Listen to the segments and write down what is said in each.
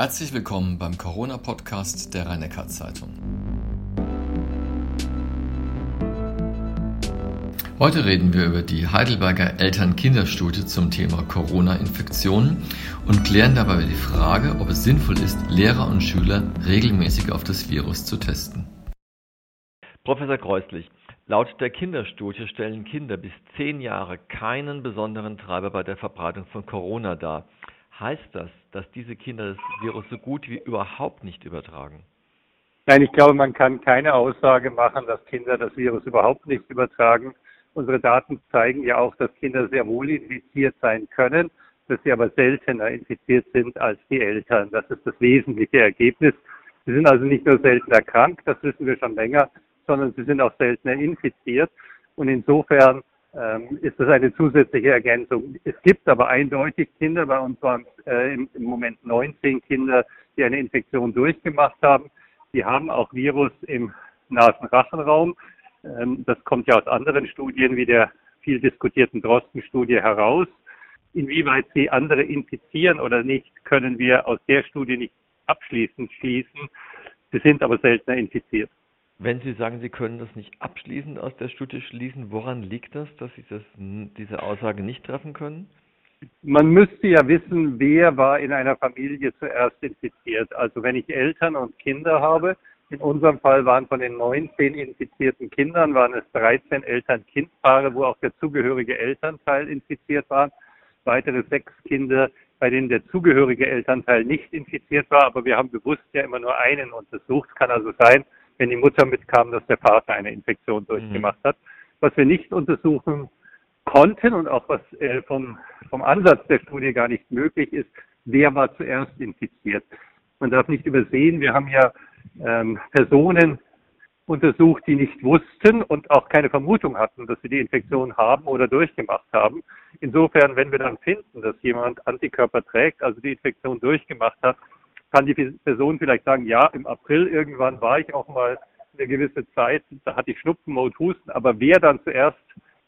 Herzlich willkommen beim Corona-Podcast der rhein zeitung Heute reden wir über die Heidelberger Eltern-Kinder-Studie zum Thema Corona-Infektionen und klären dabei die Frage, ob es sinnvoll ist, Lehrer und Schüler regelmäßig auf das Virus zu testen. Professor Kreuslich, laut der Kinderstudie stellen Kinder bis zehn Jahre keinen besonderen Treiber bei der Verbreitung von Corona dar. Heißt das, dass diese Kinder das Virus so gut wie überhaupt nicht übertragen? Nein, ich glaube, man kann keine Aussage machen, dass Kinder das Virus überhaupt nicht übertragen. Unsere Daten zeigen ja auch, dass Kinder sehr wohl infiziert sein können, dass sie aber seltener infiziert sind als die Eltern. Das ist das wesentliche Ergebnis. Sie sind also nicht nur seltener krank, das wissen wir schon länger, sondern sie sind auch seltener infiziert. Und insofern ähm, ist das eine zusätzliche Ergänzung. Es gibt aber eindeutig Kinder, bei uns waren äh, im, im, Moment 19 Kinder, die eine Infektion durchgemacht haben. Die haben auch Virus im Nasenrachenraum. Ähm, das kommt ja aus anderen Studien wie der viel diskutierten Drosten-Studie heraus. Inwieweit sie andere infizieren oder nicht, können wir aus der Studie nicht abschließend schließen. Sie sind aber seltener infiziert. Wenn Sie sagen, Sie können das nicht abschließend aus der Studie schließen, woran liegt das, dass Sie das, diese Aussage nicht treffen können? Man müsste ja wissen, wer war in einer Familie zuerst infiziert. Also wenn ich Eltern und Kinder habe, in unserem Fall waren von den 19 infizierten Kindern, waren es 13 Eltern-Kind-Paare, wo auch der zugehörige Elternteil infiziert war. Weitere sechs Kinder, bei denen der zugehörige Elternteil nicht infiziert war. Aber wir haben bewusst ja immer nur einen untersucht. Kann also sein, wenn die Mutter mitkam, dass der Vater eine Infektion durchgemacht hat. Was wir nicht untersuchen konnten und auch was äh, vom, vom Ansatz der Studie gar nicht möglich ist, wer war zuerst infiziert. Man darf nicht übersehen, wir haben ja ähm, Personen untersucht, die nicht wussten und auch keine Vermutung hatten, dass sie die Infektion haben oder durchgemacht haben. Insofern, wenn wir dann finden, dass jemand Antikörper trägt, also die Infektion durchgemacht hat, kann die Person vielleicht sagen, ja, im April irgendwann war ich auch mal eine gewisse Zeit, da hatte ich Schnupfen und Husten, aber wer dann zuerst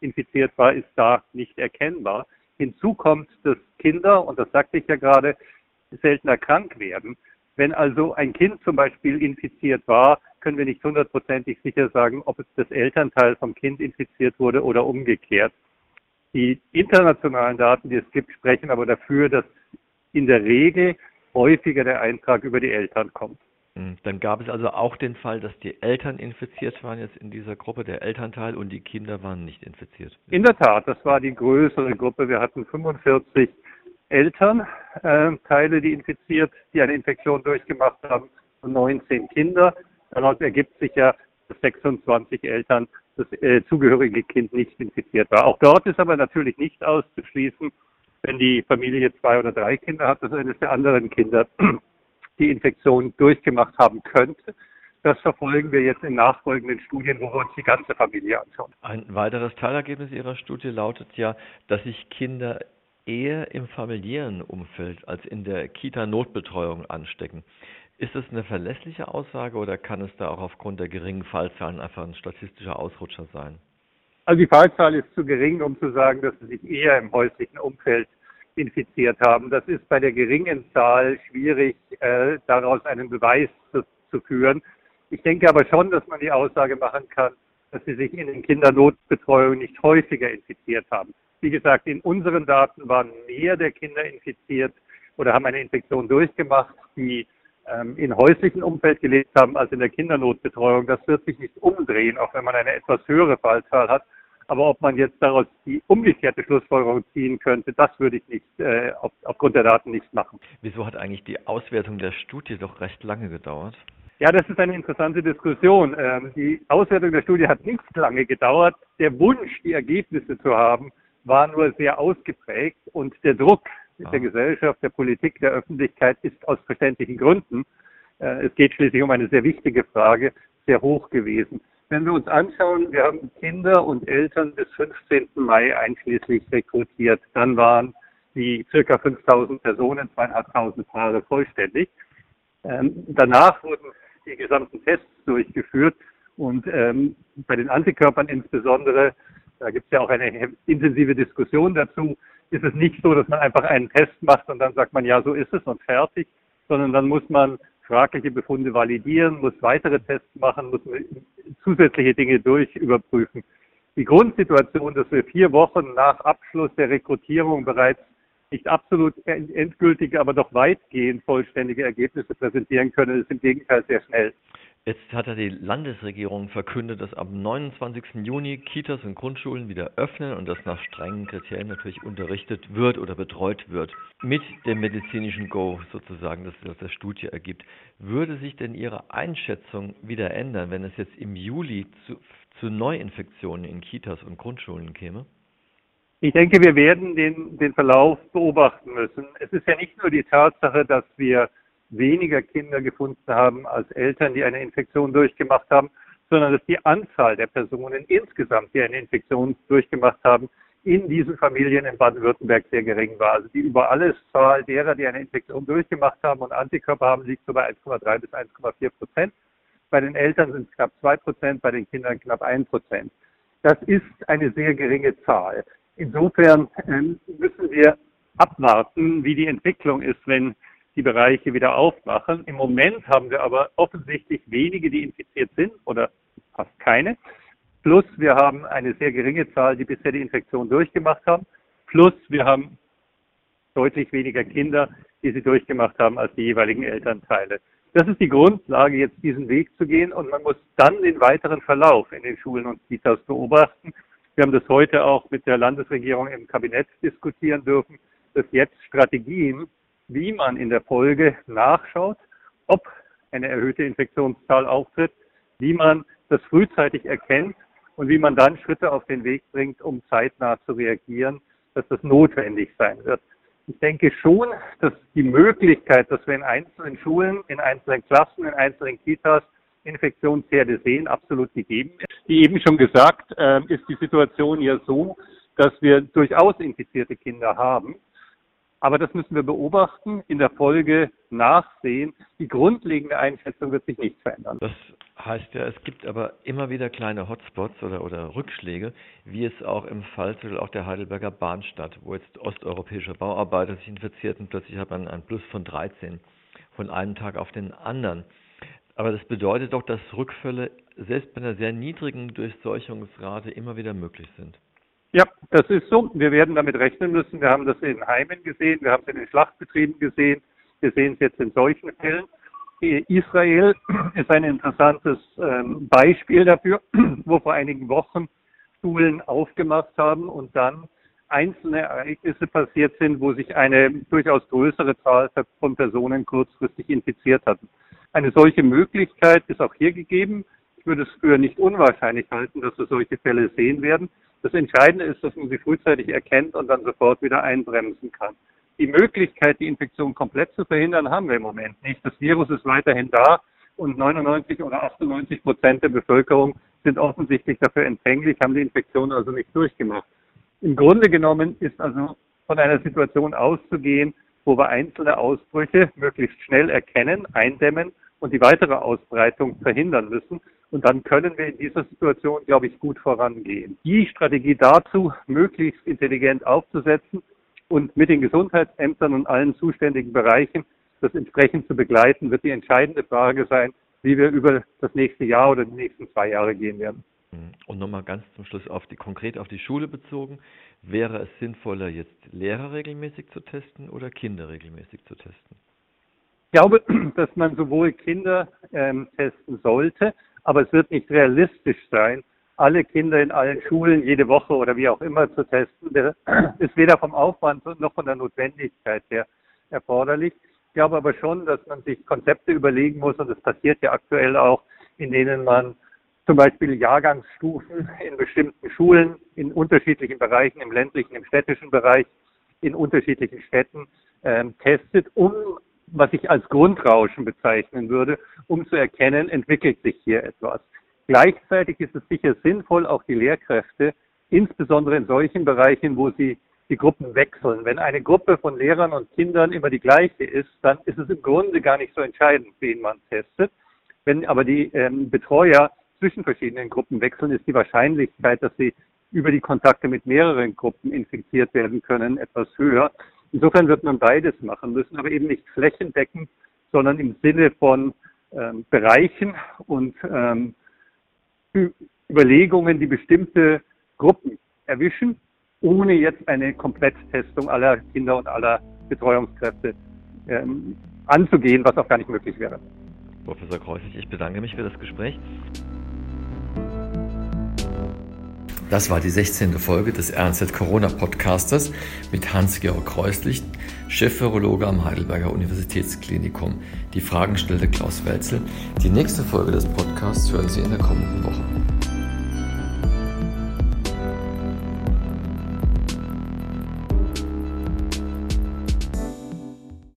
infiziert war, ist da nicht erkennbar. Hinzu kommt, dass Kinder, und das sagte ich ja gerade, seltener krank werden. Wenn also ein Kind zum Beispiel infiziert war, können wir nicht hundertprozentig sicher sagen, ob es das Elternteil vom Kind infiziert wurde oder umgekehrt. Die internationalen Daten, die es gibt, sprechen aber dafür, dass in der Regel häufiger der Eintrag über die Eltern kommt. Hm, dann gab es also auch den Fall, dass die Eltern infiziert waren jetzt in dieser Gruppe, der Elternteil, und die Kinder waren nicht infiziert. In der Tat, das war die größere Gruppe. Wir hatten 45 Elternteile, äh, die infiziert, die eine Infektion durchgemacht haben, und 19 Kinder. Daraus ergibt sich ja, dass 26 Eltern das äh, zugehörige Kind nicht infiziert war. Auch dort ist aber natürlich nicht auszuschließen, wenn die Familie zwei oder drei Kinder hat, dass eines der anderen Kinder die Infektion durchgemacht haben könnte. Das verfolgen wir jetzt in nachfolgenden Studien, wo wir uns die ganze Familie anschauen. Ein weiteres Teilergebnis Ihrer Studie lautet ja, dass sich Kinder eher im familiären Umfeld als in der Kita-Notbetreuung anstecken. Ist das eine verlässliche Aussage oder kann es da auch aufgrund der geringen Fallzahlen einfach ein statistischer Ausrutscher sein? Also die Fallzahl ist zu gering, um zu sagen, dass sie sich eher im häuslichen Umfeld infiziert haben. Das ist bei der geringen Zahl schwierig, äh, daraus einen Beweis zu, zu führen. Ich denke aber schon, dass man die Aussage machen kann, dass sie sich in den Kindernotbetreuungen nicht häufiger infiziert haben. Wie gesagt, in unseren Daten waren mehr der Kinder infiziert oder haben eine Infektion durchgemacht, die ähm, in häuslichen Umfeld gelebt haben als in der Kindernotbetreuung. Das wird sich nicht umdrehen, auch wenn man eine etwas höhere Fallzahl hat. Aber ob man jetzt daraus die umgekehrte Schlussfolgerung ziehen könnte, das würde ich nicht äh, auf, aufgrund der Daten nicht machen. Wieso hat eigentlich die Auswertung der Studie doch recht lange gedauert? Ja, das ist eine interessante Diskussion. Ähm, die Auswertung der Studie hat nicht lange gedauert. Der Wunsch, die Ergebnisse zu haben, war nur sehr ausgeprägt und der Druck ah. der Gesellschaft, der Politik, der Öffentlichkeit ist aus verständlichen Gründen, äh, es geht schließlich um eine sehr wichtige Frage, sehr hoch gewesen. Wenn wir uns anschauen, wir haben Kinder und Eltern bis 15. Mai einschließlich rekrutiert. Dann waren die circa 5000 Personen, zweieinhalbtausend Paare vollständig. Ähm, danach wurden die gesamten Tests durchgeführt und ähm, bei den Antikörpern insbesondere, da gibt es ja auch eine intensive Diskussion dazu, ist es nicht so, dass man einfach einen Test macht und dann sagt man, ja, so ist es und fertig, sondern dann muss man fragliche Befunde validieren, muss weitere Tests machen, muss zusätzliche Dinge durchüberprüfen. Die Grundsituation, dass wir vier Wochen nach Abschluss der Rekrutierung bereits nicht absolut endgültige, aber doch weitgehend vollständige Ergebnisse präsentieren können, ist im Gegenteil sehr schnell. Jetzt hat ja die Landesregierung verkündet, dass am 29. Juni Kitas und Grundschulen wieder öffnen und dass nach strengen Kriterien natürlich unterrichtet wird oder betreut wird. Mit dem medizinischen Go sozusagen, das aus der Studie ergibt. Würde sich denn Ihre Einschätzung wieder ändern, wenn es jetzt im Juli zu, zu Neuinfektionen in Kitas und Grundschulen käme? Ich denke, wir werden den, den Verlauf beobachten müssen. Es ist ja nicht nur die Tatsache, dass wir weniger Kinder gefunden haben als Eltern, die eine Infektion durchgemacht haben, sondern dass die Anzahl der Personen insgesamt, die eine Infektion durchgemacht haben, in diesen Familien in Baden-Württemberg sehr gering war. Also die über alles Zahl derer, die eine Infektion durchgemacht haben und Antikörper haben, liegt so bei 1,3 bis 1,4 Prozent. Bei den Eltern sind es knapp 2 Prozent, bei den Kindern knapp 1 Prozent. Das ist eine sehr geringe Zahl. Insofern ähm, müssen wir abwarten, wie die Entwicklung ist, wenn die Bereiche wieder aufmachen. Im Moment haben wir aber offensichtlich wenige, die infiziert sind oder fast keine. Plus wir haben eine sehr geringe Zahl, die bisher die Infektion durchgemacht haben. Plus wir haben deutlich weniger Kinder, die sie durchgemacht haben als die jeweiligen Elternteile. Das ist die Grundlage, jetzt diesen Weg zu gehen und man muss dann den weiteren Verlauf in den Schulen und Kitas beobachten. Wir haben das heute auch mit der Landesregierung im Kabinett diskutieren dürfen, dass jetzt Strategien wie man in der Folge nachschaut, ob eine erhöhte Infektionszahl auftritt, wie man das frühzeitig erkennt und wie man dann Schritte auf den Weg bringt, um zeitnah zu reagieren, dass das notwendig sein wird. Ich denke schon, dass die Möglichkeit, dass wir in einzelnen Schulen, in einzelnen Klassen, in einzelnen Kitas Infektionsherde sehen, absolut gegeben ist. Wie eben schon gesagt, äh, ist die Situation ja so, dass wir durchaus infizierte Kinder haben. Aber das müssen wir beobachten, in der Folge nachsehen. Die grundlegende Einschätzung wird sich nicht verändern. Das heißt ja, es gibt aber immer wieder kleine Hotspots oder, oder Rückschläge, wie es auch im Fall auch der Heidelberger Bahnstadt, wo jetzt osteuropäische Bauarbeiter sich infizierten, plötzlich hat man ein Plus von 13 von einem Tag auf den anderen. Aber das bedeutet doch, dass Rückfälle selbst bei einer sehr niedrigen Durchseuchungsrate immer wieder möglich sind. Ja, das ist so. Wir werden damit rechnen müssen. Wir haben das in Heimen gesehen, wir haben es in den Schlachtbetrieben gesehen, wir sehen es jetzt in solchen Fällen. Israel ist ein interessantes ähm, Beispiel dafür, wo vor einigen Wochen Schulen aufgemacht haben und dann einzelne Ereignisse passiert sind, wo sich eine durchaus größere Zahl von Personen kurzfristig infiziert hatten. Eine solche Möglichkeit ist auch hier gegeben. Ich würde es für nicht unwahrscheinlich halten, dass wir solche Fälle sehen werden. Das Entscheidende ist, dass man sie frühzeitig erkennt und dann sofort wieder einbremsen kann. Die Möglichkeit, die Infektion komplett zu verhindern, haben wir im Moment nicht. Das Virus ist weiterhin da und 99 oder 98 Prozent der Bevölkerung sind offensichtlich dafür empfänglich, haben die Infektion also nicht durchgemacht. Im Grunde genommen ist also von einer Situation auszugehen, wo wir einzelne Ausbrüche möglichst schnell erkennen, eindämmen und die weitere Ausbreitung verhindern müssen. Und dann können wir in dieser Situation, glaube ich, gut vorangehen. Die Strategie dazu, möglichst intelligent aufzusetzen und mit den Gesundheitsämtern und allen zuständigen Bereichen das entsprechend zu begleiten, wird die entscheidende Frage sein, wie wir über das nächste Jahr oder die nächsten zwei Jahre gehen werden. Mhm. Und nochmal ganz zum Schluss auf die, konkret auf die Schule bezogen. Wäre es sinnvoller, jetzt Lehrer regelmäßig zu testen oder Kinder regelmäßig zu testen? Ich glaube, dass man sowohl Kinder ähm, testen sollte, aber es wird nicht realistisch sein, alle Kinder in allen Schulen jede Woche oder wie auch immer zu testen. Das ist weder vom Aufwand noch von der Notwendigkeit her erforderlich. Ich glaube aber schon, dass man sich Konzepte überlegen muss und das passiert ja aktuell auch, in denen man zum Beispiel Jahrgangsstufen in bestimmten Schulen in unterschiedlichen Bereichen, im ländlichen, im städtischen Bereich, in unterschiedlichen Städten ähm, testet, um was ich als Grundrauschen bezeichnen würde, um zu erkennen, entwickelt sich hier etwas. Gleichzeitig ist es sicher sinnvoll, auch die Lehrkräfte, insbesondere in solchen Bereichen, wo sie die Gruppen wechseln. Wenn eine Gruppe von Lehrern und Kindern immer die gleiche ist, dann ist es im Grunde gar nicht so entscheidend, wen man testet. Wenn aber die ähm, Betreuer zwischen verschiedenen Gruppen wechseln, ist die Wahrscheinlichkeit, dass sie über die Kontakte mit mehreren Gruppen infiziert werden können, etwas höher. Insofern wird man beides machen müssen, aber eben nicht flächendeckend, sondern im Sinne von ähm, Bereichen und ähm, Überlegungen, die bestimmte Gruppen erwischen, ohne jetzt eine Kompletttestung aller Kinder und aller Betreuungskräfte ähm, anzugehen, was auch gar nicht möglich wäre. Professor Kreuzig, ich bedanke mich für das Gespräch. Das war die 16. Folge des RNZ Corona Podcasters mit Hans-Georg Kreuslicht, Chef-Virologe am Heidelberger Universitätsklinikum. Die Fragen stellte Klaus Welzel. Die nächste Folge des Podcasts hören Sie in der kommenden Woche.